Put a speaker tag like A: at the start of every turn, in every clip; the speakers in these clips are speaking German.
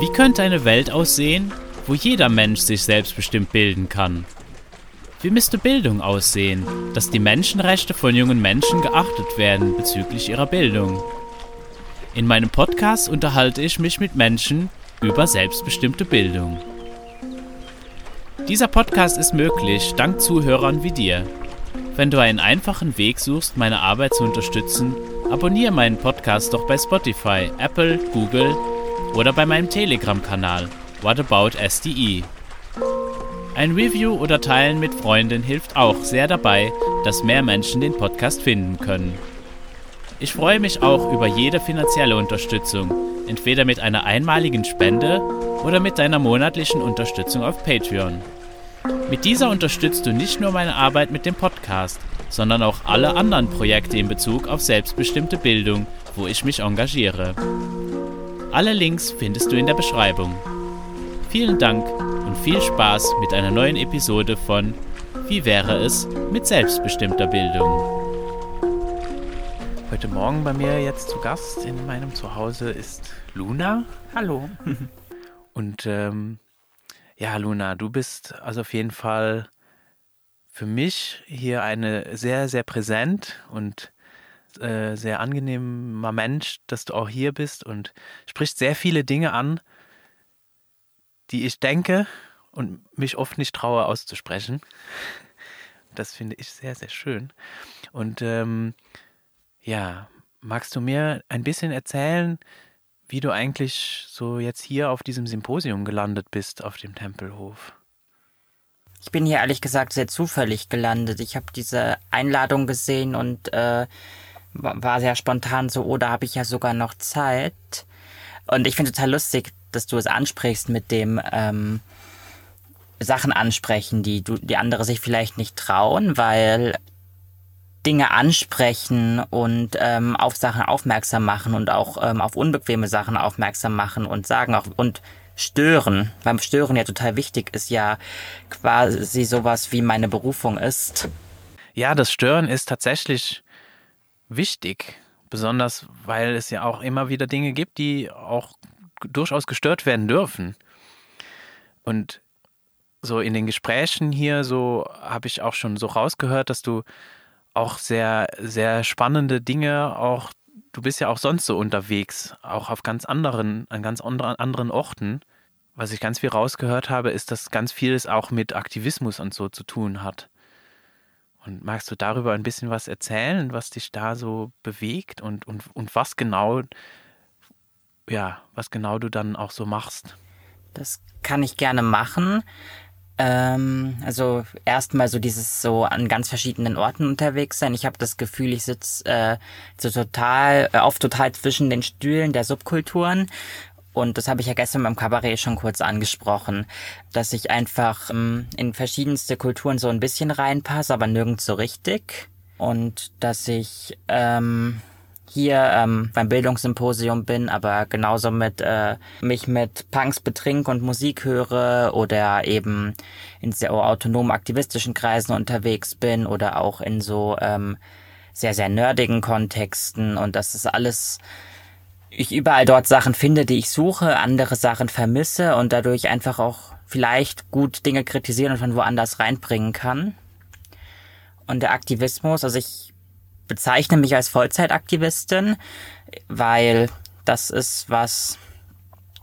A: Wie könnte eine Welt aussehen, wo jeder Mensch sich selbstbestimmt bilden kann? Wie müsste Bildung aussehen, dass die Menschenrechte von jungen Menschen geachtet werden bezüglich ihrer Bildung? In meinem Podcast unterhalte ich mich mit Menschen über selbstbestimmte Bildung. Dieser Podcast ist möglich dank Zuhörern wie dir. Wenn du einen einfachen Weg suchst, meine Arbeit zu unterstützen, abonniere meinen Podcast doch bei Spotify, Apple, Google oder bei meinem Telegram-Kanal What About SDE. Ein Review oder Teilen mit Freunden hilft auch sehr dabei, dass mehr Menschen den Podcast finden können. Ich freue mich auch über jede finanzielle Unterstützung, entweder mit einer einmaligen Spende oder mit deiner monatlichen Unterstützung auf Patreon. Mit dieser unterstützt du nicht nur meine Arbeit mit dem Podcast, sondern auch alle anderen Projekte in Bezug auf selbstbestimmte Bildung, wo ich mich engagiere. Alle Links findest du in der Beschreibung. Vielen Dank und viel Spaß mit einer neuen Episode von Wie wäre es mit selbstbestimmter Bildung? Heute Morgen bei mir jetzt zu Gast in meinem Zuhause ist Luna. Hallo. Und ähm, ja, Luna, du bist also auf jeden Fall für mich hier eine sehr, sehr präsent und äh, sehr angenehmer Mensch, dass du auch hier bist und sprichst sehr viele Dinge an, die ich denke und mich oft nicht traue auszusprechen. Das finde ich sehr, sehr schön. Und ähm, ja, magst du mir ein bisschen erzählen, wie du eigentlich so jetzt hier auf diesem Symposium gelandet bist, auf dem Tempelhof?
B: Ich bin hier ehrlich gesagt sehr zufällig gelandet. Ich habe diese Einladung gesehen und äh, war sehr spontan so, oh, da habe ich ja sogar noch Zeit. Und ich finde total lustig, dass du es ansprichst mit dem ähm, Sachen ansprechen, die du, die andere sich vielleicht nicht trauen, weil Dinge ansprechen und ähm, auf Sachen aufmerksam machen und auch ähm, auf unbequeme Sachen aufmerksam machen und sagen auch und stören, beim Stören ja total wichtig ist, ja quasi sowas wie meine Berufung ist.
A: Ja, das Stören ist tatsächlich wichtig, besonders weil es ja auch immer wieder Dinge gibt, die auch durchaus gestört werden dürfen. Und so in den Gesprächen hier, so habe ich auch schon so rausgehört, dass du auch sehr, sehr spannende Dinge auch, du bist ja auch sonst so unterwegs, auch auf ganz anderen, an ganz anderen Orten. Was ich ganz viel rausgehört habe, ist, dass ganz vieles auch mit Aktivismus und so zu tun hat. Und magst du darüber ein bisschen was erzählen, was dich da so bewegt und, und, und was genau, ja, was genau du dann auch so machst?
B: Das kann ich gerne machen. Ähm, also erstmal so dieses so an ganz verschiedenen Orten unterwegs sein. Ich habe das Gefühl, ich sitze äh, so total äh, auf total zwischen den Stühlen der Subkulturen. Und das habe ich ja gestern beim Kabarett schon kurz angesprochen, dass ich einfach ähm, in verschiedenste Kulturen so ein bisschen reinpasse, aber nirgends so richtig. Und dass ich ähm, hier ähm, beim Bildungssymposium bin, aber genauso mit äh, mich mit Punks betrink und Musik höre oder eben in sehr autonomen aktivistischen Kreisen unterwegs bin oder auch in so ähm, sehr, sehr nerdigen Kontexten und das ist alles ich überall dort Sachen finde, die ich suche, andere Sachen vermisse und dadurch einfach auch vielleicht gut Dinge kritisieren und von woanders reinbringen kann. Und der Aktivismus, also ich bezeichne mich als Vollzeitaktivistin, weil das ist was,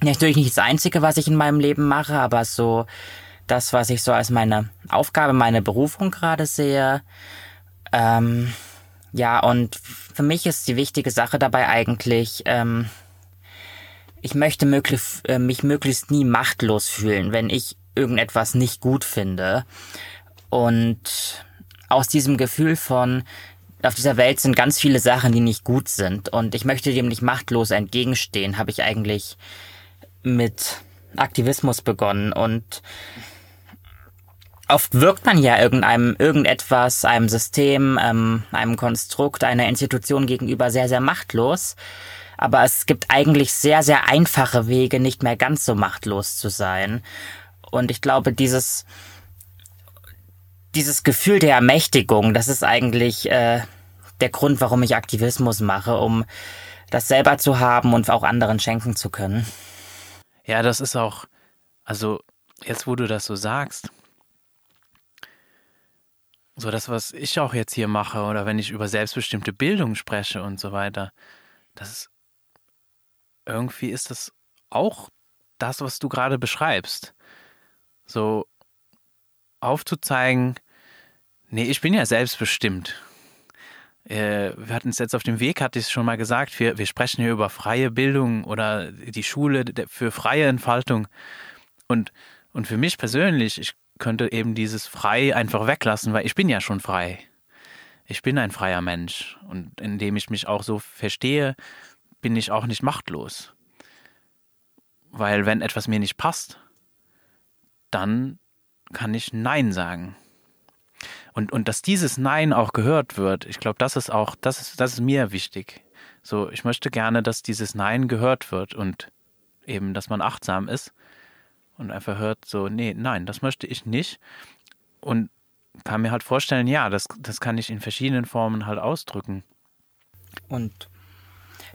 B: natürlich nicht das Einzige, was ich in meinem Leben mache, aber so das, was ich so als meine Aufgabe, meine Berufung gerade sehe. Ähm, ja, und für mich ist die wichtige Sache dabei eigentlich, ähm, ich möchte möglich, äh, mich möglichst nie machtlos fühlen, wenn ich irgendetwas nicht gut finde. Und aus diesem Gefühl von, auf dieser Welt sind ganz viele Sachen, die nicht gut sind. Und ich möchte dem nicht machtlos entgegenstehen, habe ich eigentlich mit Aktivismus begonnen. Und oft wirkt man ja irgendeinem, irgendetwas, einem System, ähm, einem Konstrukt, einer Institution gegenüber sehr, sehr machtlos. Aber es gibt eigentlich sehr, sehr einfache Wege, nicht mehr ganz so machtlos zu sein. Und ich glaube, dieses, dieses Gefühl der Ermächtigung, das ist eigentlich äh, der Grund, warum ich Aktivismus mache, um das selber zu haben und auch anderen schenken zu können.
A: Ja, das ist auch, also jetzt wo du das so sagst, so das, was ich auch jetzt hier mache oder wenn ich über selbstbestimmte Bildung spreche und so weiter, das ist, irgendwie ist das auch das, was du gerade beschreibst. So aufzuzeigen, nee, ich bin ja selbstbestimmt. Äh, wir hatten es jetzt auf dem Weg, hatte ich es schon mal gesagt, wir, wir sprechen hier über freie Bildung oder die Schule für freie Entfaltung. Und, und für mich persönlich, ich könnte eben dieses frei einfach weglassen, weil ich bin ja schon frei. Ich bin ein freier Mensch. Und indem ich mich auch so verstehe, bin ich auch nicht machtlos. Weil wenn etwas mir nicht passt, dann kann ich Nein sagen. Und, und dass dieses Nein auch gehört wird, ich glaube, das ist auch, das ist, das ist mir wichtig. So, ich möchte gerne, dass dieses Nein gehört wird und eben, dass man achtsam ist und einfach hört so, nee, nein, das möchte ich nicht. Und kann mir halt vorstellen, ja, das, das kann ich in verschiedenen Formen halt ausdrücken.
B: Und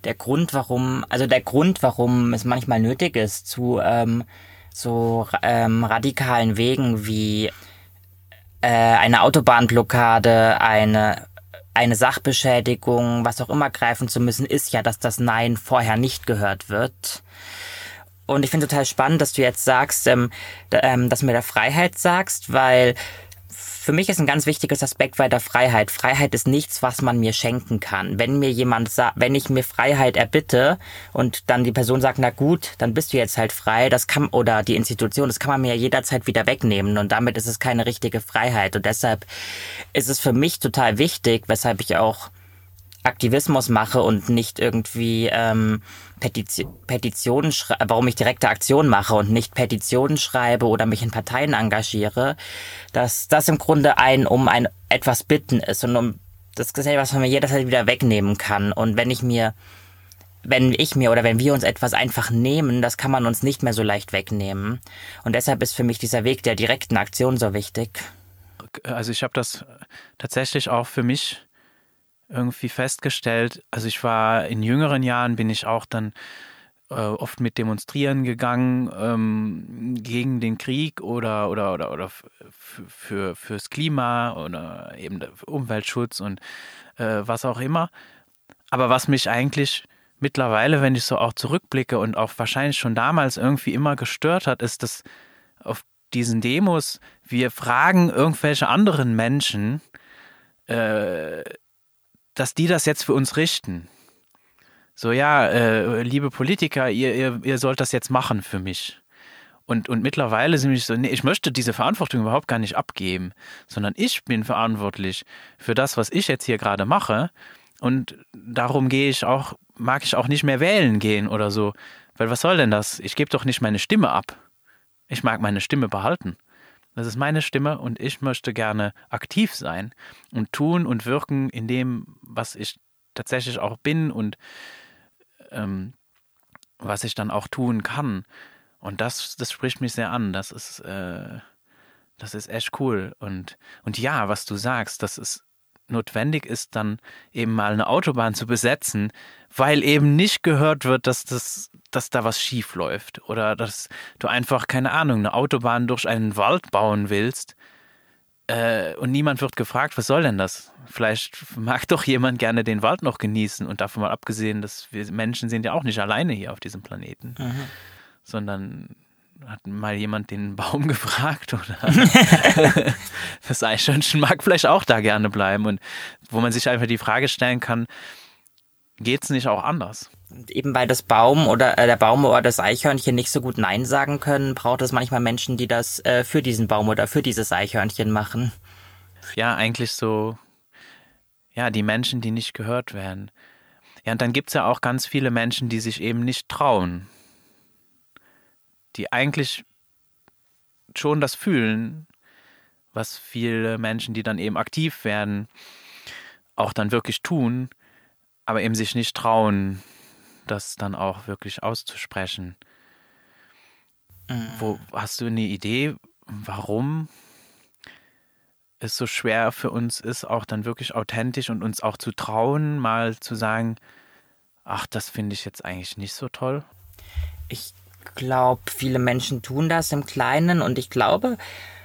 B: der Grund, warum, also der Grund, warum es manchmal nötig ist, zu ähm, so ähm, radikalen Wegen wie äh, eine Autobahnblockade, eine eine Sachbeschädigung, was auch immer greifen zu müssen, ist ja, dass das Nein vorher nicht gehört wird. Und ich finde total spannend, dass du jetzt sagst, ähm, ähm, dass du mir der Freiheit sagst, weil für mich ist ein ganz wichtiges Aspekt weiter Freiheit. Freiheit ist nichts, was man mir schenken kann. Wenn mir jemand sagt, wenn ich mir Freiheit erbitte und dann die Person sagt, na gut, dann bist du jetzt halt frei, das kann, oder die Institution, das kann man mir jederzeit wieder wegnehmen und damit ist es keine richtige Freiheit. Und deshalb ist es für mich total wichtig, weshalb ich auch Aktivismus mache und nicht irgendwie ähm, Petition, Petitionen warum ich direkte Aktionen mache und nicht Petitionen schreibe oder mich in Parteien engagiere, dass das im Grunde ein um ein etwas bitten ist und um das Gesetz, was man mir jederzeit wieder wegnehmen kann. Und wenn ich mir, wenn ich mir oder wenn wir uns etwas einfach nehmen, das kann man uns nicht mehr so leicht wegnehmen. Und deshalb ist für mich dieser Weg der direkten Aktion so wichtig.
A: Also ich habe das tatsächlich auch für mich irgendwie festgestellt, also ich war in jüngeren Jahren, bin ich auch dann äh, oft mit demonstrieren gegangen ähm, gegen den Krieg oder oder oder oder für fürs Klima oder eben Umweltschutz und äh, was auch immer. Aber was mich eigentlich mittlerweile, wenn ich so auch zurückblicke und auch wahrscheinlich schon damals irgendwie immer gestört hat, ist, dass auf diesen Demos wir fragen irgendwelche anderen Menschen, äh, dass die das jetzt für uns richten. So, ja, äh, liebe Politiker, ihr, ihr, ihr sollt das jetzt machen für mich. Und, und mittlerweile sind ich so, nee, ich möchte diese Verantwortung überhaupt gar nicht abgeben, sondern ich bin verantwortlich für das, was ich jetzt hier gerade mache. Und darum gehe ich auch, mag ich auch nicht mehr wählen gehen oder so. Weil was soll denn das? Ich gebe doch nicht meine Stimme ab. Ich mag meine Stimme behalten. Das ist meine Stimme und ich möchte gerne aktiv sein und tun und wirken in dem, was ich tatsächlich auch bin und ähm, was ich dann auch tun kann. Und das, das spricht mich sehr an. Das ist, äh, das ist echt cool. Und, und ja, was du sagst, das ist notwendig ist, dann eben mal eine Autobahn zu besetzen, weil eben nicht gehört wird, dass das, dass da was schief läuft oder dass du einfach keine Ahnung eine Autobahn durch einen Wald bauen willst äh, und niemand wird gefragt, was soll denn das? Vielleicht mag doch jemand gerne den Wald noch genießen und davon mal abgesehen, dass wir Menschen sind ja auch nicht alleine hier auf diesem Planeten, mhm. sondern hat mal jemand den Baum gefragt oder das Eichhörnchen mag vielleicht auch da gerne bleiben und wo man sich einfach die Frage stellen kann, geht es nicht auch anders?
B: Eben weil das Baum oder äh, der Baum oder das Eichhörnchen nicht so gut Nein sagen können, braucht es manchmal Menschen, die das äh, für diesen Baum oder für dieses Eichhörnchen machen.
A: Ja, eigentlich so, ja, die Menschen, die nicht gehört werden. Ja, und dann gibt es ja auch ganz viele Menschen, die sich eben nicht trauen, die eigentlich schon das fühlen, was viele Menschen, die dann eben aktiv werden, auch dann wirklich tun, aber eben sich nicht trauen, das dann auch wirklich auszusprechen. Mhm. Wo hast du eine Idee, warum es so schwer für uns ist, auch dann wirklich authentisch und uns auch zu trauen, mal zu sagen, ach, das finde ich jetzt eigentlich nicht so toll?
B: Ich glaube, viele Menschen tun das im Kleinen und ich glaube,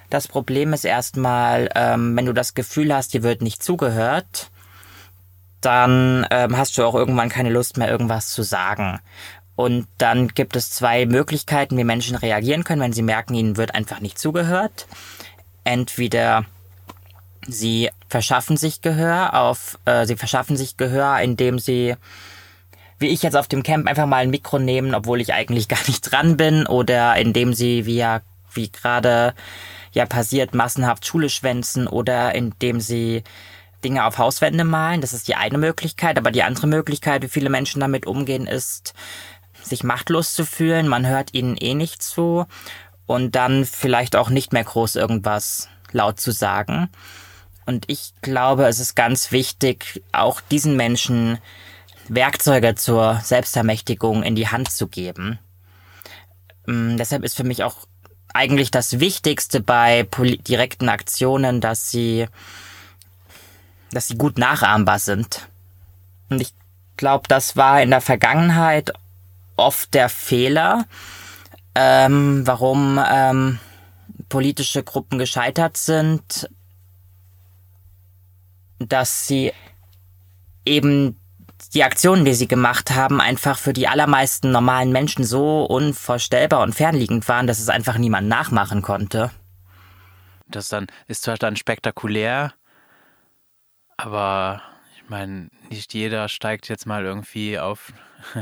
B: das Problem ist erstmal, ähm, wenn du das Gefühl hast, dir wird nicht zugehört, dann ähm, hast du auch irgendwann keine Lust mehr, irgendwas zu sagen. Und dann gibt es zwei Möglichkeiten, wie Menschen reagieren können, wenn sie merken, ihnen wird einfach nicht zugehört. Entweder sie verschaffen sich Gehör auf, äh, sie verschaffen sich Gehör, indem sie, wie ich jetzt auf dem Camp, einfach mal ein Mikro nehmen, obwohl ich eigentlich gar nicht dran bin, oder indem sie, wie ja, wie gerade ja passiert, massenhaft Schule schwänzen, oder indem sie Dinge auf Hauswände malen. Das ist die eine Möglichkeit, aber die andere Möglichkeit, wie viele Menschen damit umgehen, ist, sich machtlos zu fühlen, man hört ihnen eh nicht zu und dann vielleicht auch nicht mehr groß irgendwas laut zu sagen. Und ich glaube, es ist ganz wichtig, auch diesen Menschen Werkzeuge zur Selbstermächtigung in die Hand zu geben. Ähm, deshalb ist für mich auch eigentlich das Wichtigste bei direkten Aktionen, dass sie, dass sie gut nachahmbar sind. Und ich glaube, das war in der Vergangenheit oft der Fehler, ähm, warum ähm, politische Gruppen gescheitert sind, dass sie eben die Aktionen, die sie gemacht haben, einfach für die allermeisten normalen Menschen so unvorstellbar und fernliegend waren, dass es einfach niemand nachmachen konnte.
A: Das dann ist zwar dann spektakulär, aber ich meine, nicht jeder steigt jetzt mal irgendwie auf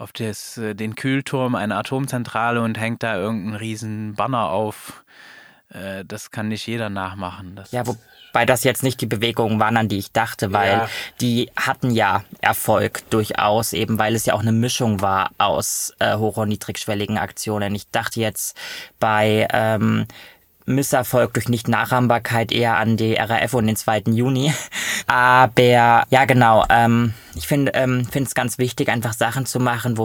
A: auf des, äh, den Kühlturm einer Atomzentrale und hängt da irgendeinen riesen Banner auf. Äh, das kann nicht jeder nachmachen.
B: Das ja, wobei das jetzt nicht die Bewegungen waren, an die ich dachte, weil ja. die hatten ja Erfolg durchaus, eben weil es ja auch eine Mischung war aus äh, hoch- und niedrigschwelligen Aktionen. Ich dachte jetzt bei ähm, Misserfolg durch Nicht-Nachahmbarkeit eher an die RAF und den 2. Juni. Aber ja, genau. Ähm, ich finde ähm, es ganz wichtig, einfach Sachen zu machen, wo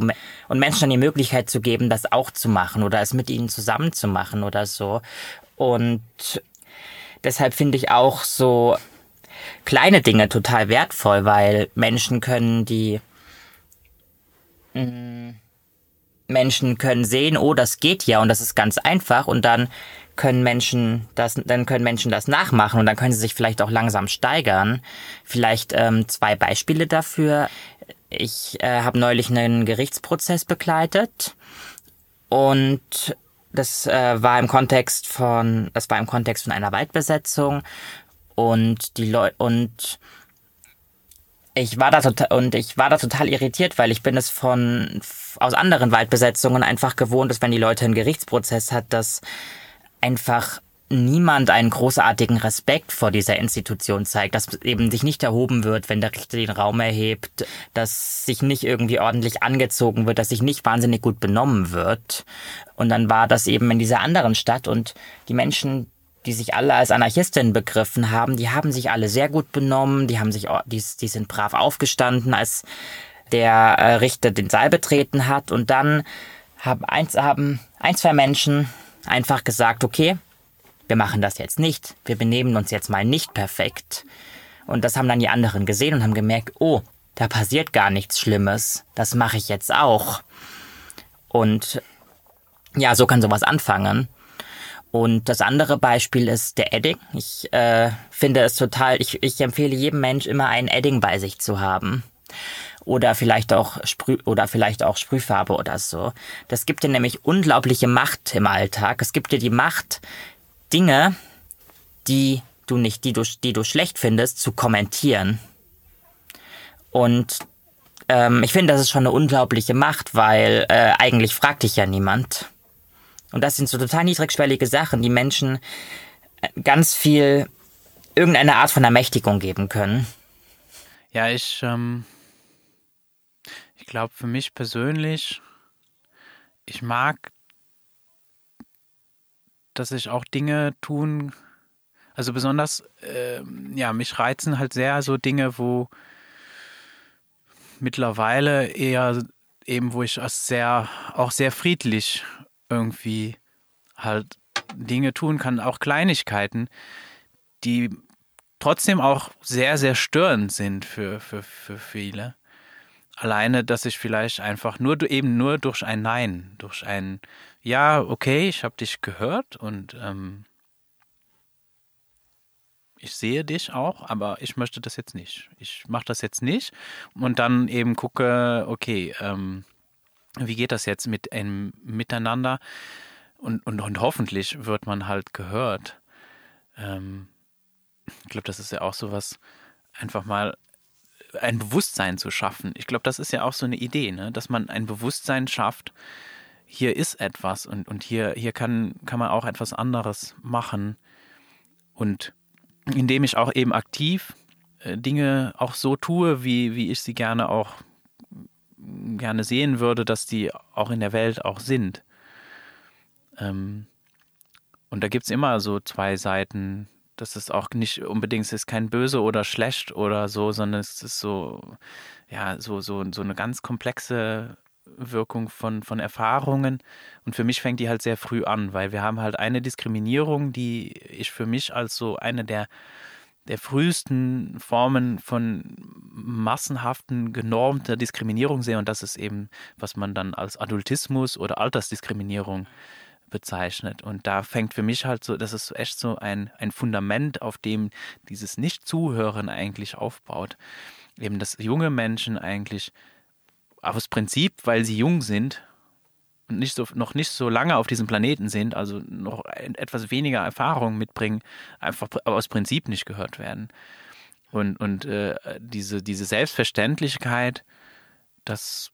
B: und Menschen dann die Möglichkeit zu geben, das auch zu machen oder es mit ihnen zusammen zu machen oder so. Und deshalb finde ich auch so kleine Dinge total wertvoll, weil Menschen können die mm, Menschen können sehen, oh, das geht ja und das ist ganz einfach und dann können Menschen das, dann können Menschen das nachmachen und dann können sie sich vielleicht auch langsam steigern. Vielleicht ähm, zwei Beispiele dafür. Ich äh, habe neulich einen Gerichtsprozess begleitet und das äh, war im Kontext von, das war im Kontext von einer Waldbesetzung. Und die Leute und ich war da total und ich war da total irritiert, weil ich bin es von aus anderen Waldbesetzungen einfach gewohnt, dass wenn die Leute einen Gerichtsprozess hat, dass einfach niemand einen großartigen Respekt vor dieser Institution zeigt, dass eben sich nicht erhoben wird, wenn der Richter den Raum erhebt, dass sich nicht irgendwie ordentlich angezogen wird, dass sich nicht wahnsinnig gut benommen wird. Und dann war das eben in dieser anderen Stadt und die Menschen, die sich alle als Anarchistinnen begriffen haben, die haben sich alle sehr gut benommen, die haben sich, die, die sind brav aufgestanden, als der äh, Richter den Saal betreten hat und dann haben eins, haben ein, zwei Menschen einfach gesagt, okay, wir machen das jetzt nicht, wir benehmen uns jetzt mal nicht perfekt. Und das haben dann die anderen gesehen und haben gemerkt, oh, da passiert gar nichts Schlimmes, das mache ich jetzt auch. Und ja, so kann sowas anfangen. Und das andere Beispiel ist der Edding. Ich äh, finde es total, ich, ich empfehle jedem Mensch immer einen Edding bei sich zu haben oder vielleicht auch Sprüh oder vielleicht auch Sprühfarbe oder so. Das gibt dir nämlich unglaubliche Macht im Alltag. Es gibt dir die Macht, Dinge, die du nicht, die du, die du schlecht findest, zu kommentieren. Und ähm, ich finde, das ist schon eine unglaubliche Macht, weil äh, eigentlich fragt dich ja niemand. Und das sind so total niedrigschwellige Sachen, die Menschen äh, ganz viel irgendeine Art von Ermächtigung geben können.
A: Ja, ich ähm, ich glaube, für mich persönlich, ich mag, dass ich auch Dinge tun, also besonders, äh, ja, mich reizen halt sehr so Dinge, wo mittlerweile eher eben, wo ich als sehr, auch sehr friedlich irgendwie halt Dinge tun kann, auch Kleinigkeiten, die trotzdem auch sehr, sehr störend sind für, für, für viele. Alleine, dass ich vielleicht einfach nur eben nur durch ein Nein, durch ein Ja, okay, ich habe dich gehört und ähm, ich sehe dich auch, aber ich möchte das jetzt nicht. Ich mache das jetzt nicht und dann eben gucke, okay, ähm, wie geht das jetzt mit einem Miteinander? Und, und, und hoffentlich wird man halt gehört. Ähm, ich glaube, das ist ja auch so was, einfach mal ein Bewusstsein zu schaffen. Ich glaube, das ist ja auch so eine Idee, ne? dass man ein Bewusstsein schafft, hier ist etwas und, und hier, hier kann, kann man auch etwas anderes machen. Und indem ich auch eben aktiv äh, Dinge auch so tue, wie, wie ich sie gerne auch gerne sehen würde, dass die auch in der Welt auch sind. Ähm, und da gibt es immer so zwei Seiten. Das ist auch nicht unbedingt, es ist kein böse oder schlecht oder so, sondern es ist so, ja, so, so, so eine ganz komplexe Wirkung von, von Erfahrungen. Und für mich fängt die halt sehr früh an, weil wir haben halt eine Diskriminierung, die ich für mich als so eine der, der frühesten Formen von massenhaften, genormter Diskriminierung sehe. Und das ist eben, was man dann als Adultismus oder Altersdiskriminierung bezeichnet. Und da fängt für mich halt so, das ist echt so ein, ein Fundament, auf dem dieses Nicht-Zuhören eigentlich aufbaut. Eben, dass junge Menschen eigentlich aus Prinzip, weil sie jung sind und nicht so, noch nicht so lange auf diesem Planeten sind, also noch etwas weniger Erfahrung mitbringen, einfach aus Prinzip nicht gehört werden. Und, und äh, diese, diese Selbstverständlichkeit, das,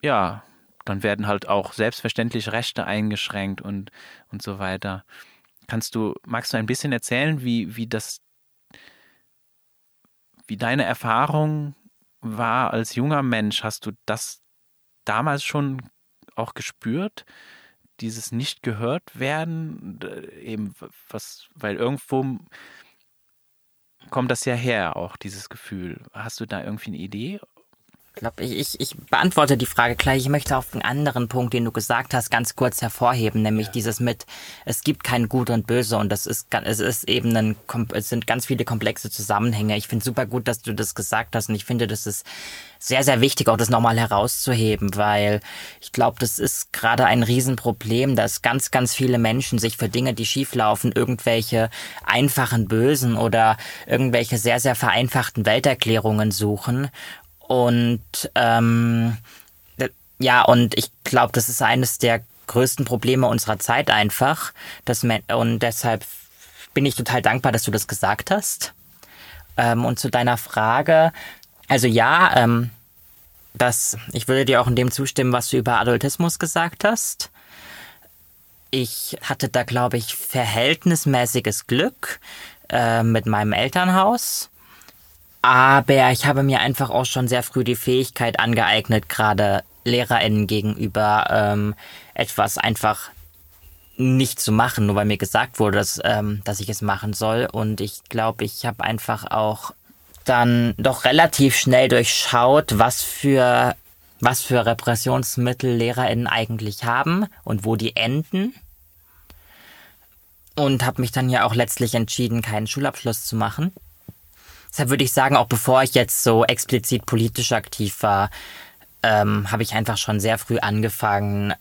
A: ja, dann werden halt auch selbstverständlich Rechte eingeschränkt und, und so weiter. Kannst du, magst du ein bisschen erzählen, wie, wie das, wie deine Erfahrung war als junger Mensch? Hast du das damals schon auch gespürt? Dieses nicht gehört werden, eben was, weil irgendwo kommt das ja her, auch dieses Gefühl. Hast du da irgendwie eine Idee?
B: Ich glaube, ich, ich, ich beantworte die Frage gleich. Ich möchte auf einen anderen Punkt, den du gesagt hast, ganz kurz hervorheben, nämlich ja. dieses mit, es gibt kein Gut und Böse und das ist, es ist eben ein, es sind ganz viele komplexe Zusammenhänge. Ich finde super gut, dass du das gesagt hast und ich finde, das ist sehr, sehr wichtig, auch das nochmal herauszuheben, weil ich glaube, das ist gerade ein Riesenproblem, dass ganz, ganz viele Menschen sich für Dinge, die schieflaufen, irgendwelche einfachen Bösen oder irgendwelche sehr, sehr vereinfachten Welterklärungen suchen und ähm, ja, und ich glaube, das ist eines der größten Probleme unserer Zeit einfach. Dass und deshalb bin ich total dankbar, dass du das gesagt hast. Ähm, und zu deiner Frage, also ja, ähm, das, ich würde dir auch in dem zustimmen, was du über Adultismus gesagt hast. Ich hatte da, glaube ich, verhältnismäßiges Glück äh, mit meinem Elternhaus. Aber ich habe mir einfach auch schon sehr früh die Fähigkeit angeeignet, gerade LehrerInnen gegenüber ähm, etwas einfach nicht zu machen, nur weil mir gesagt wurde, dass, ähm, dass ich es machen soll. Und ich glaube, ich habe einfach auch dann doch relativ schnell durchschaut, was für, was für Repressionsmittel LehrerInnen eigentlich haben und wo die enden. Und habe mich dann ja auch letztlich entschieden, keinen Schulabschluss zu machen. Deshalb würde ich sagen, auch bevor ich jetzt so explizit politisch aktiv war, ähm, habe ich einfach schon sehr früh angefangen,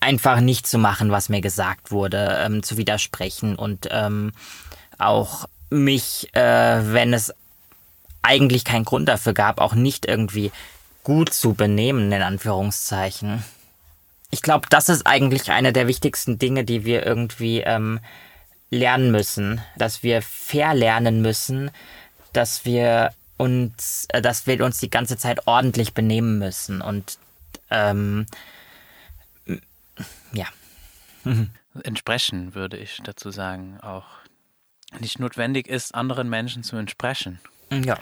B: einfach nicht zu machen, was mir gesagt wurde, ähm, zu widersprechen und ähm, auch mich, äh, wenn es eigentlich keinen Grund dafür gab, auch nicht irgendwie gut zu benehmen, in Anführungszeichen. Ich glaube, das ist eigentlich eine der wichtigsten Dinge, die wir irgendwie ähm, lernen müssen, dass wir fair lernen müssen, dass wir uns, äh, dass wir uns die ganze Zeit ordentlich benehmen müssen und ähm, ja.
A: Entsprechen würde ich dazu sagen, auch nicht notwendig ist, anderen Menschen zu entsprechen.
B: Ja.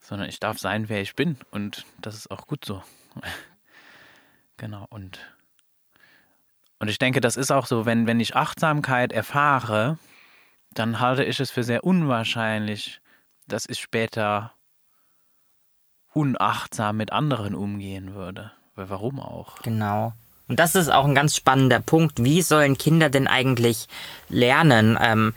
A: Sondern ich darf sein, wer ich bin und das ist auch gut so. genau, und und ich denke, das ist auch so, wenn, wenn ich Achtsamkeit erfahre, dann halte ich es für sehr unwahrscheinlich, dass ich später unachtsam mit anderen umgehen würde. Weil warum auch?
B: Genau. Und das ist auch ein ganz spannender Punkt. Wie sollen Kinder denn eigentlich lernen? Ähm,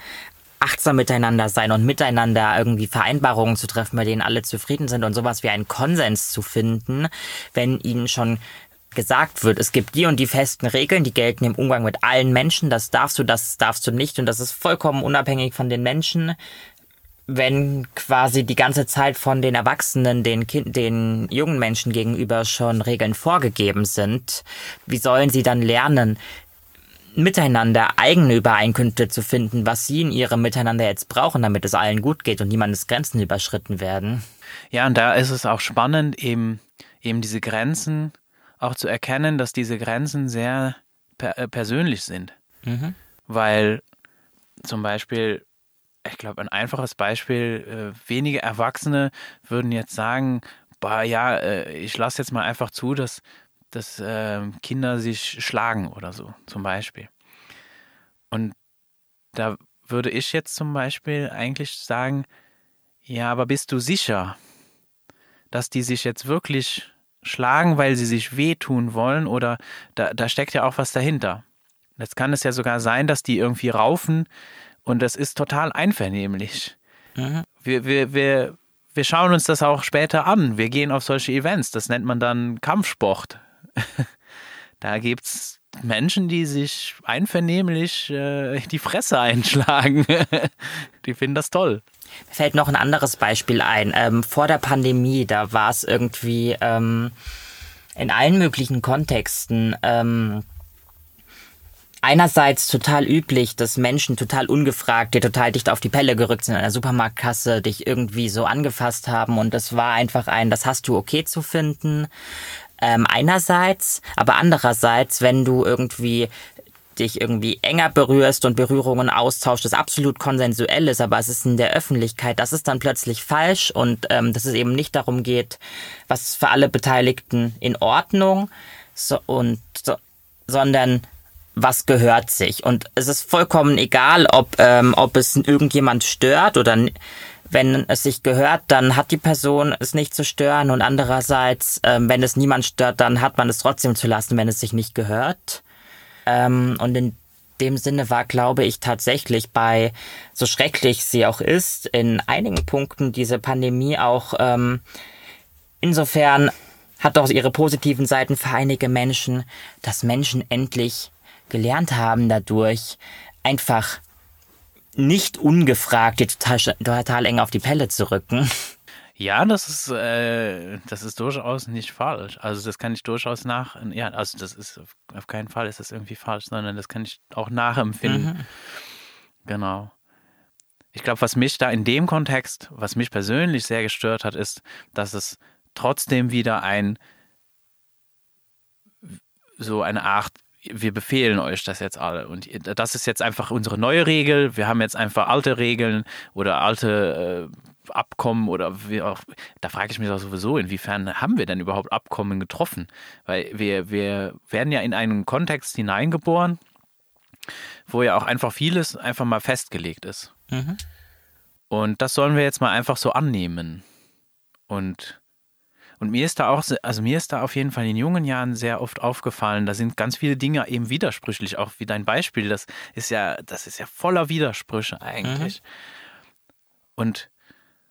B: achtsam miteinander sein und miteinander irgendwie Vereinbarungen zu treffen, bei denen alle zufrieden sind und sowas wie einen Konsens zu finden, wenn ihnen schon gesagt wird, es gibt die und die festen Regeln, die gelten im Umgang mit allen Menschen, das darfst du, das darfst du nicht und das ist vollkommen unabhängig von den Menschen. Wenn quasi die ganze Zeit von den Erwachsenen den, kind, den jungen Menschen gegenüber schon Regeln vorgegeben sind, wie sollen sie dann lernen, miteinander eigene Übereinkünfte zu finden, was sie in ihrem Miteinander jetzt brauchen, damit es allen gut geht und niemandes Grenzen überschritten werden.
A: Ja, und da ist es auch spannend, eben, eben diese Grenzen auch zu erkennen, dass diese Grenzen sehr per äh, persönlich sind. Mhm. Weil zum Beispiel, ich glaube, ein einfaches Beispiel, äh, wenige Erwachsene würden jetzt sagen, bah, ja, äh, ich lasse jetzt mal einfach zu, dass dass äh, Kinder sich schlagen oder so, zum Beispiel. Und da würde ich jetzt zum Beispiel eigentlich sagen, ja, aber bist du sicher, dass die sich jetzt wirklich schlagen, weil sie sich wehtun wollen oder da, da steckt ja auch was dahinter. Jetzt kann es ja sogar sein, dass die irgendwie raufen und das ist total einvernehmlich. Mhm. Wir, wir, wir, wir schauen uns das auch später an. Wir gehen auf solche Events. Das nennt man dann Kampfsport. da gibt es Menschen, die sich einvernehmlich äh, die Fresse einschlagen. die finden das toll.
B: Mir fällt noch ein anderes Beispiel ein. Ähm, vor der Pandemie, da war es irgendwie ähm, in allen möglichen Kontexten ähm, einerseits total üblich, dass Menschen total ungefragt dir total dicht auf die Pelle gerückt sind an der Supermarktkasse, dich irgendwie so angefasst haben und das war einfach ein, das hast du okay zu finden. Ähm, einerseits, aber andererseits, wenn du irgendwie dich irgendwie enger berührst und Berührungen austauscht, das absolut konsensuell ist, aber es ist in der Öffentlichkeit, das ist dann plötzlich falsch und ähm, dass es eben nicht darum geht, was für alle Beteiligten in Ordnung, so, und so, sondern was gehört sich. Und es ist vollkommen egal, ob, ähm, ob es irgendjemand stört oder wenn es sich gehört, dann hat die Person es nicht zu stören und andererseits, ähm, wenn es niemand stört, dann hat man es trotzdem zu lassen, wenn es sich nicht gehört. Ähm, und in dem Sinne war, glaube ich, tatsächlich bei, so schrecklich sie auch ist, in einigen Punkten diese Pandemie auch ähm, insofern hat auch ihre positiven Seiten für einige Menschen, dass Menschen endlich gelernt haben dadurch, einfach nicht ungefragt die total, total eng auf die Pelle zu rücken.
A: Ja, das ist, äh, das ist durchaus nicht falsch. Also das kann ich durchaus nach, ja, also das ist auf keinen Fall ist das irgendwie falsch, sondern das kann ich auch nachempfinden. Mhm. Genau. Ich glaube, was mich da in dem Kontext, was mich persönlich sehr gestört hat, ist, dass es trotzdem wieder ein so eine Art wir befehlen euch das jetzt alle. Und das ist jetzt einfach unsere neue Regel. Wir haben jetzt einfach alte Regeln oder alte äh, Abkommen oder wie auch. Da frage ich mich auch sowieso, inwiefern haben wir denn überhaupt Abkommen getroffen? Weil wir, wir werden ja in einen Kontext hineingeboren, wo ja auch einfach vieles einfach mal festgelegt ist. Mhm. Und das sollen wir jetzt mal einfach so annehmen. Und und mir ist da auch, also mir ist da auf jeden Fall in jungen Jahren sehr oft aufgefallen, da sind ganz viele Dinge eben widersprüchlich, auch wie dein Beispiel, das ist ja, das ist ja voller Widersprüche eigentlich. Mhm. Und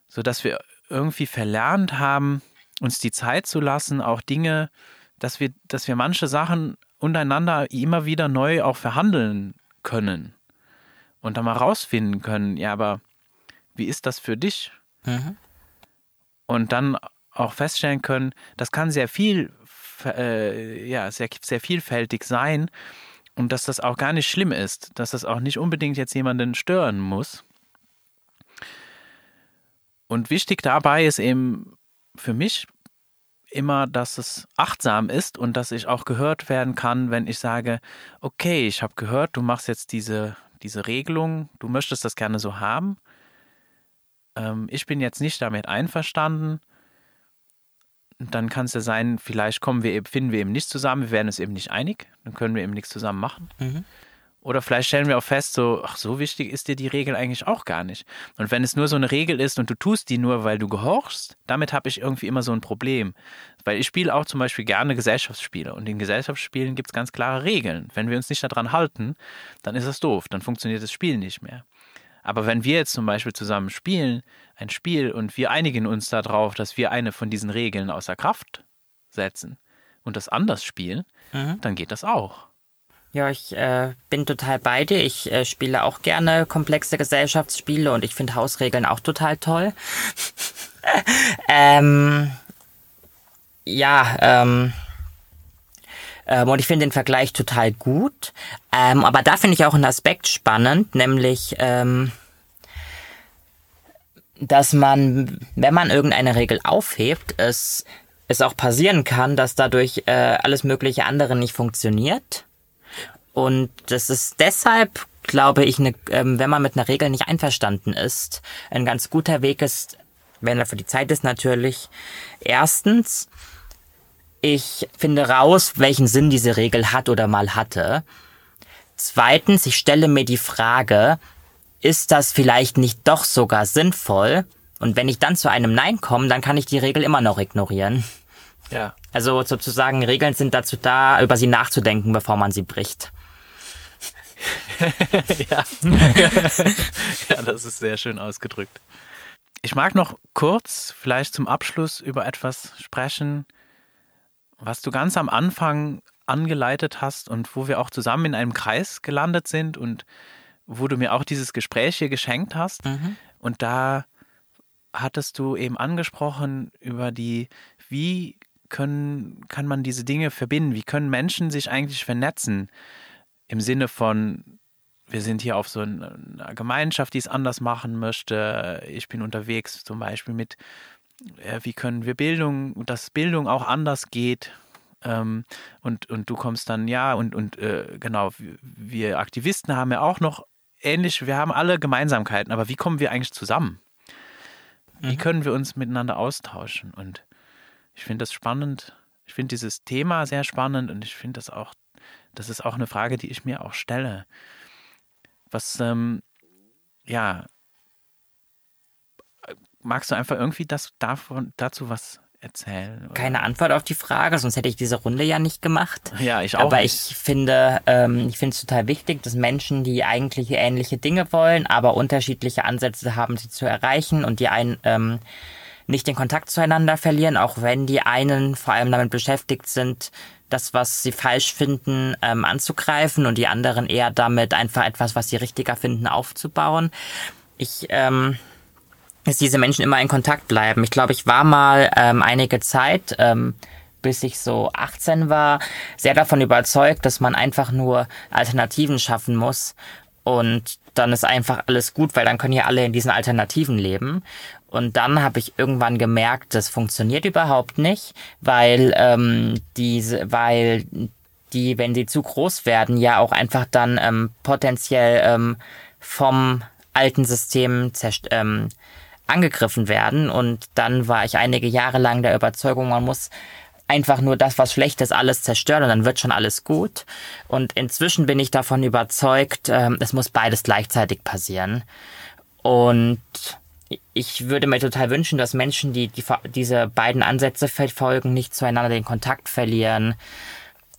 A: so dass wir irgendwie verlernt haben, uns die Zeit zu lassen, auch Dinge, dass wir, dass wir manche Sachen untereinander immer wieder neu auch verhandeln können und dann mal rausfinden können, ja, aber wie ist das für dich? Mhm. Und dann auch feststellen können, das kann sehr viel, äh, ja, sehr, sehr vielfältig sein und dass das auch gar nicht schlimm ist, dass das auch nicht unbedingt jetzt jemanden stören muss. Und wichtig dabei ist eben für mich immer, dass es achtsam ist und dass ich auch gehört werden kann, wenn ich sage, okay, ich habe gehört, du machst jetzt diese, diese Regelung, du möchtest das gerne so haben. Ähm, ich bin jetzt nicht damit einverstanden dann kann es ja sein, vielleicht kommen wir eben, finden wir eben nicht zusammen, wir werden uns eben nicht einig, dann können wir eben nichts zusammen machen. Mhm. Oder vielleicht stellen wir auch fest, so, ach, so wichtig ist dir die Regel eigentlich auch gar nicht. Und wenn es nur so eine Regel ist und du tust die nur, weil du gehorchst, damit habe ich irgendwie immer so ein Problem. Weil ich spiele auch zum Beispiel gerne Gesellschaftsspiele und in Gesellschaftsspielen gibt es ganz klare Regeln. Wenn wir uns nicht daran halten, dann ist es doof, dann funktioniert das Spiel nicht mehr. Aber wenn wir jetzt zum Beispiel zusammen spielen, ein Spiel, und wir einigen uns darauf, dass wir eine von diesen Regeln außer Kraft setzen und das anders spielen,
B: Mhm.
A: dann geht das auch.
B: Ja, ich äh, bin total bei dir. Ich äh, spiele auch gerne komplexe Gesellschaftsspiele und ich finde Hausregeln auch total toll. ähm, ja, ähm, ähm, und ich finde den Vergleich total gut. Ähm, aber da finde ich auch einen Aspekt spannend, nämlich, ähm, dass man, wenn man irgendeine Regel aufhebt, es, es auch passieren kann, dass dadurch äh, alles mögliche andere nicht funktioniert. Und das ist deshalb, glaube ich, ne, ähm, wenn man mit einer Regel nicht einverstanden ist, ein ganz guter Weg ist, wenn er für die Zeit ist natürlich, erstens, ich finde raus, welchen Sinn diese Regel hat oder mal hatte. Zweitens, ich stelle mir die Frage, ist das vielleicht nicht doch sogar sinnvoll? Und wenn ich dann zu einem Nein komme, dann kann ich die Regel immer noch ignorieren.
A: Ja.
B: Also sozusagen, Regeln sind dazu da, über sie nachzudenken, bevor man sie bricht.
A: ja. ja, das ist sehr schön ausgedrückt. Ich mag noch kurz vielleicht zum Abschluss über etwas sprechen, was du ganz am Anfang angeleitet hast und wo wir auch zusammen in einem Kreis gelandet sind und wo du mir auch dieses Gespräch hier geschenkt hast.
B: Mhm.
A: Und da hattest du eben angesprochen über die, wie können, kann man diese Dinge verbinden? Wie können Menschen sich eigentlich vernetzen? Im Sinne von, wir sind hier auf so einer Gemeinschaft, die es anders machen möchte. Ich bin unterwegs zum Beispiel mit, wie können wir Bildung, dass Bildung auch anders geht. Ähm, und, und du kommst dann, ja, und, und äh, genau, wir Aktivisten haben ja auch noch ähnlich, wir haben alle Gemeinsamkeiten, aber wie kommen wir eigentlich zusammen? Wie können wir uns miteinander austauschen? Und ich finde das spannend. Ich finde dieses Thema sehr spannend und ich finde das auch, das ist auch eine Frage, die ich mir auch stelle. Was, ähm, ja, magst du einfach irgendwie das davon, dazu was erzählen? oder?
B: Keine Antwort auf die Frage, sonst hätte ich diese Runde ja nicht gemacht.
A: Ja, ich auch.
B: Aber
A: nicht.
B: ich finde, ähm, ich finde es total wichtig, dass Menschen, die eigentlich ähnliche Dinge wollen, aber unterschiedliche Ansätze haben, sie zu erreichen und die einen ähm, nicht den Kontakt zueinander verlieren, auch wenn die einen vor allem damit beschäftigt sind, das, was sie falsch finden, ähm, anzugreifen und die anderen eher damit einfach etwas, was sie richtiger finden, aufzubauen. Ich ähm, dass diese Menschen immer in Kontakt bleiben. Ich glaube, ich war mal ähm, einige Zeit, ähm, bis ich so 18 war, sehr davon überzeugt, dass man einfach nur Alternativen schaffen muss. Und dann ist einfach alles gut, weil dann können ja alle in diesen Alternativen leben. Und dann habe ich irgendwann gemerkt, das funktioniert überhaupt nicht, weil ähm, diese, weil die, wenn sie zu groß werden, ja auch einfach dann ähm, potenziell ähm, vom alten System zerst ähm, angegriffen werden. Und dann war ich einige Jahre lang der Überzeugung, man muss einfach nur das, was schlecht ist, alles zerstören und dann wird schon alles gut. Und inzwischen bin ich davon überzeugt, ähm, es muss beides gleichzeitig passieren. Und ich würde mir total wünschen, dass Menschen, die, die diese beiden Ansätze verfolgen, nicht zueinander den Kontakt verlieren.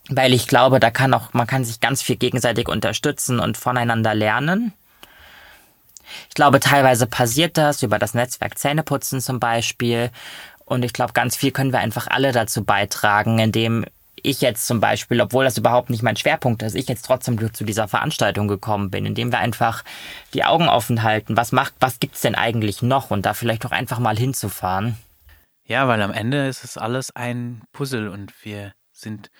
B: Weil ich glaube, da kann auch, man kann sich ganz viel gegenseitig unterstützen und voneinander lernen. Ich glaube, teilweise passiert das über das Netzwerk Zähneputzen zum Beispiel. Und ich glaube, ganz viel können wir einfach alle dazu beitragen, indem ich jetzt zum Beispiel, obwohl das überhaupt nicht mein Schwerpunkt ist, ich jetzt trotzdem zu dieser Veranstaltung gekommen bin, indem wir einfach die Augen offen halten. Was macht, was gibt's denn eigentlich noch? Und da vielleicht auch einfach mal hinzufahren.
A: Ja, weil am Ende ist es alles ein Puzzle und wir sind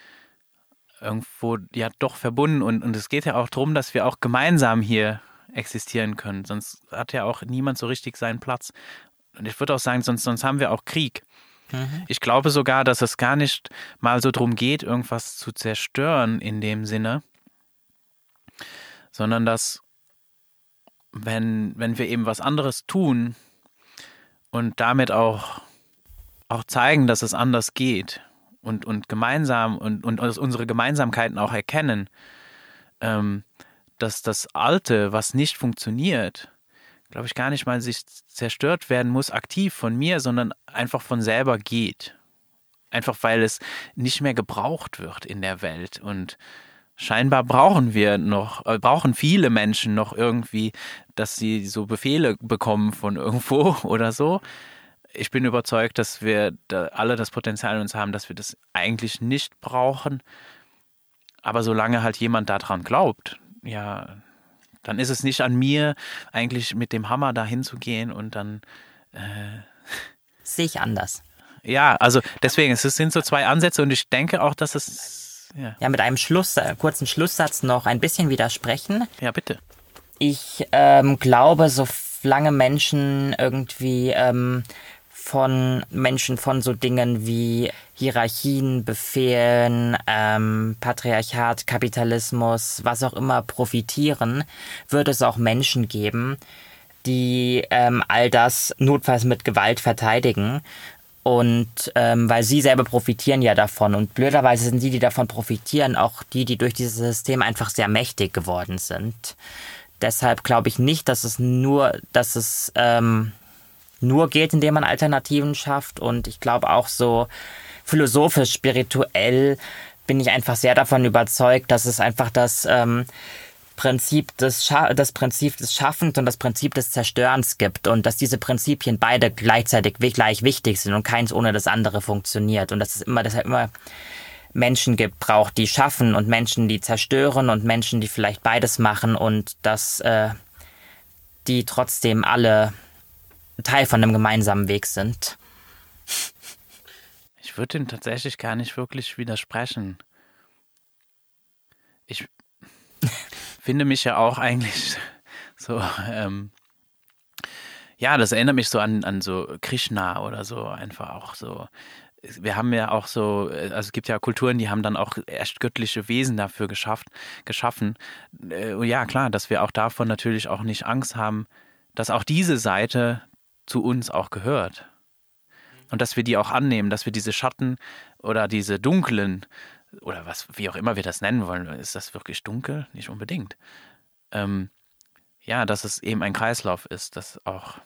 A: irgendwo ja doch verbunden und, und es geht ja auch darum, dass wir auch gemeinsam hier existieren können. Sonst hat ja auch niemand so richtig seinen Platz. Und ich würde auch sagen, sonst, sonst haben wir auch Krieg.
B: Mhm.
A: Ich glaube sogar, dass es gar nicht mal so darum geht, irgendwas zu zerstören in dem Sinne, sondern dass, wenn, wenn wir eben was anderes tun und damit auch, auch zeigen, dass es anders geht und, und gemeinsam und, und unsere Gemeinsamkeiten auch erkennen, ähm, dass das Alte, was nicht funktioniert, glaube ich, gar nicht mal sich zerstört werden muss, aktiv von mir, sondern einfach von selber geht. Einfach weil es nicht mehr gebraucht wird in der Welt. Und scheinbar brauchen wir noch, äh, brauchen viele Menschen noch irgendwie, dass sie so Befehle bekommen von irgendwo oder so. Ich bin überzeugt, dass wir da alle das Potenzial in uns haben, dass wir das eigentlich nicht brauchen. Aber solange halt jemand daran glaubt, ja, dann ist es nicht an mir, eigentlich mit dem Hammer dahin zu gehen und dann. Äh,
B: Sehe ich anders.
A: Ja, also deswegen, es sind so zwei Ansätze und ich denke auch, dass es.
B: Ja, ja mit einem Schluss, äh, kurzen Schlusssatz noch ein bisschen widersprechen.
A: Ja, bitte.
B: Ich ähm, glaube, solange Menschen irgendwie ähm, von Menschen von so Dingen wie Hierarchien, Befehlen, ähm, Patriarchat, Kapitalismus, was auch immer profitieren, wird es auch Menschen geben, die ähm, all das notfalls mit Gewalt verteidigen. Und ähm, weil sie selber profitieren ja davon. Und blöderweise sind die, die davon profitieren, auch die, die durch dieses System einfach sehr mächtig geworden sind. Deshalb glaube ich nicht, dass es nur, dass es ähm, nur geht, indem man Alternativen schafft. Und ich glaube auch so philosophisch, spirituell bin ich einfach sehr davon überzeugt, dass es einfach das ähm, Prinzip des, Scha das Prinzip des Schaffens und das Prinzip des Zerstörens gibt und dass diese Prinzipien beide gleichzeitig gleich wichtig sind und keins ohne das andere funktioniert und dass es immer deshalb immer Menschen gibt, braucht, die schaffen und Menschen, die zerstören und Menschen, die vielleicht beides machen und dass äh, die trotzdem alle Teil von einem gemeinsamen Weg sind.
A: Ich würde ihm tatsächlich gar nicht wirklich widersprechen. Ich finde mich ja auch eigentlich so, ähm, ja, das erinnert mich so an, an so Krishna oder so, einfach auch so. Wir haben ja auch so, also es gibt ja Kulturen, die haben dann auch erst göttliche Wesen dafür geschafft, geschaffen. Äh, ja, klar, dass wir auch davon natürlich auch nicht Angst haben, dass auch diese Seite zu uns auch gehört. Und dass wir die auch annehmen, dass wir diese Schatten oder diese dunklen oder was, wie auch immer wir das nennen wollen, ist das wirklich dunkel? Nicht unbedingt. Ähm, ja, dass es eben ein Kreislauf ist, dass auch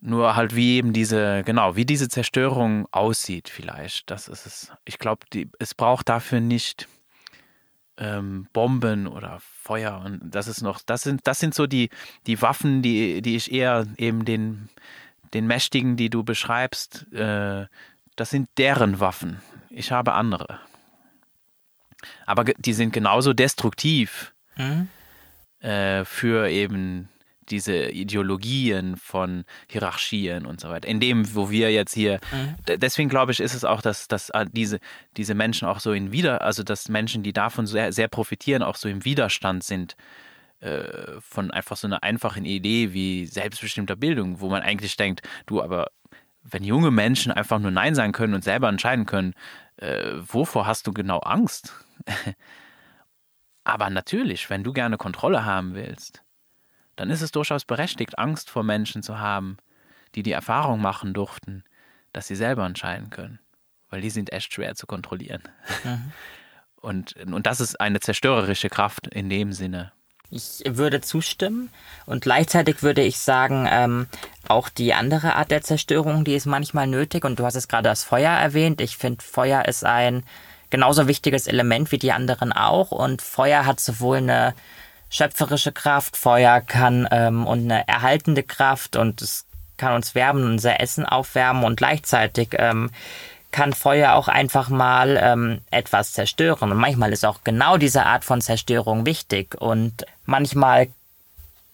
A: nur halt wie eben diese, genau, wie diese Zerstörung aussieht vielleicht. Das ist es. Ich glaube, es braucht dafür nicht ähm, Bomben oder Feuer und das ist noch, das sind, das sind so die, die Waffen, die, die ich eher eben den, den Mächtigen, die du beschreibst, äh, das sind deren Waffen. Ich habe andere. Aber die sind genauso destruktiv mhm. äh, für eben diese Ideologien von Hierarchien und so weiter. In dem, wo wir jetzt hier, mhm. deswegen glaube ich, ist es auch, dass, dass äh, diese, diese Menschen auch so in Wider, also dass Menschen, die davon sehr, sehr profitieren, auch so im Widerstand sind äh, von einfach so einer einfachen Idee wie selbstbestimmter Bildung, wo man eigentlich denkt, du, aber wenn junge Menschen einfach nur Nein sagen können und selber entscheiden können, äh, wovor hast du genau Angst? aber natürlich, wenn du gerne Kontrolle haben willst, dann ist es durchaus berechtigt, Angst vor Menschen zu haben, die die Erfahrung machen durften, dass sie selber entscheiden können. Weil die sind echt schwer zu kontrollieren. Mhm. Und, und das ist eine zerstörerische Kraft in dem Sinne.
B: Ich würde zustimmen und gleichzeitig würde ich sagen, ähm, auch die andere Art der Zerstörung, die ist manchmal nötig und du hast es gerade das Feuer erwähnt. Ich finde, Feuer ist ein genauso wichtiges Element wie die anderen auch und Feuer hat sowohl eine schöpferische Kraft, Feuer kann ähm, und eine erhaltende Kraft und es kann uns wärmen, unser Essen aufwärmen und gleichzeitig ähm, kann Feuer auch einfach mal ähm, etwas zerstören. Und manchmal ist auch genau diese Art von Zerstörung wichtig und manchmal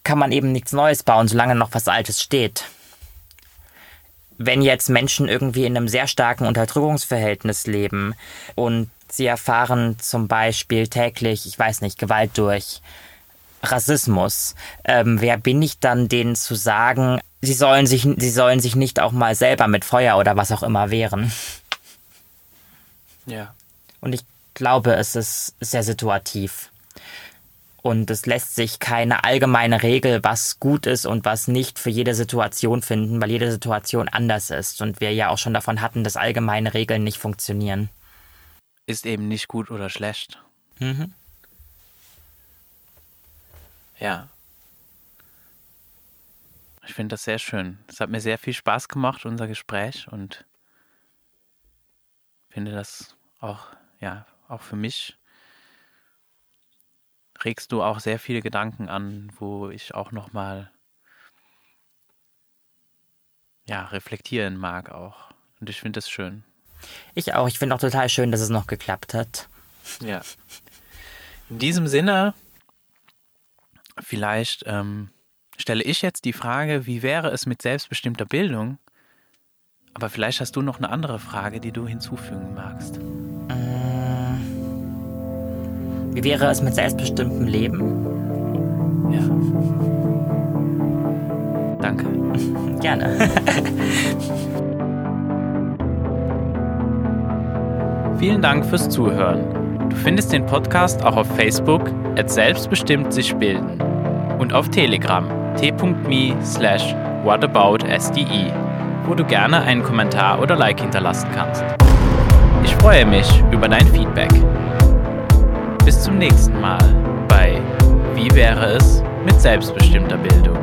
B: kann man eben nichts Neues bauen, solange noch was Altes steht. Wenn jetzt Menschen irgendwie in einem sehr starken Unterdrückungsverhältnis leben und sie erfahren zum Beispiel täglich, ich weiß nicht, Gewalt durch Rassismus. Ähm, wer bin ich dann, denen zu sagen, sie sollen sich, sie sollen sich nicht auch mal selber mit Feuer oder was auch immer wehren?
A: Ja.
B: Und ich glaube, es ist sehr situativ. Und es lässt sich keine allgemeine Regel, was gut ist und was nicht für jede Situation finden, weil jede Situation anders ist. Und wir ja auch schon davon hatten, dass allgemeine Regeln nicht funktionieren.
A: Ist eben nicht gut oder schlecht. Mhm. Ja. Ich finde das sehr schön. Es hat mir sehr viel Spaß gemacht, unser Gespräch, und finde das auch
C: ja, auch für mich regst du auch sehr viele Gedanken an, wo ich auch nochmal ja, reflektieren mag auch. Und ich finde das schön.
B: Ich auch. Ich finde auch total schön, dass es noch geklappt hat.
C: Ja. In diesem Sinne, vielleicht ähm, stelle ich jetzt die Frage, wie wäre es mit selbstbestimmter Bildung? Aber vielleicht hast du noch eine andere Frage, die du hinzufügen magst.
B: Wie wäre es mit selbstbestimmtem Leben?
C: Ja. Danke.
B: Gerne.
A: Vielen Dank fürs Zuhören. Du findest den Podcast auch auf Facebook at selbstbestimmt sich bilden und auf Telegram t.me slash whataboutsde, wo du gerne einen Kommentar oder Like hinterlassen kannst. Ich freue mich über dein Feedback. Bis zum nächsten Mal bei Wie wäre es mit selbstbestimmter Bildung?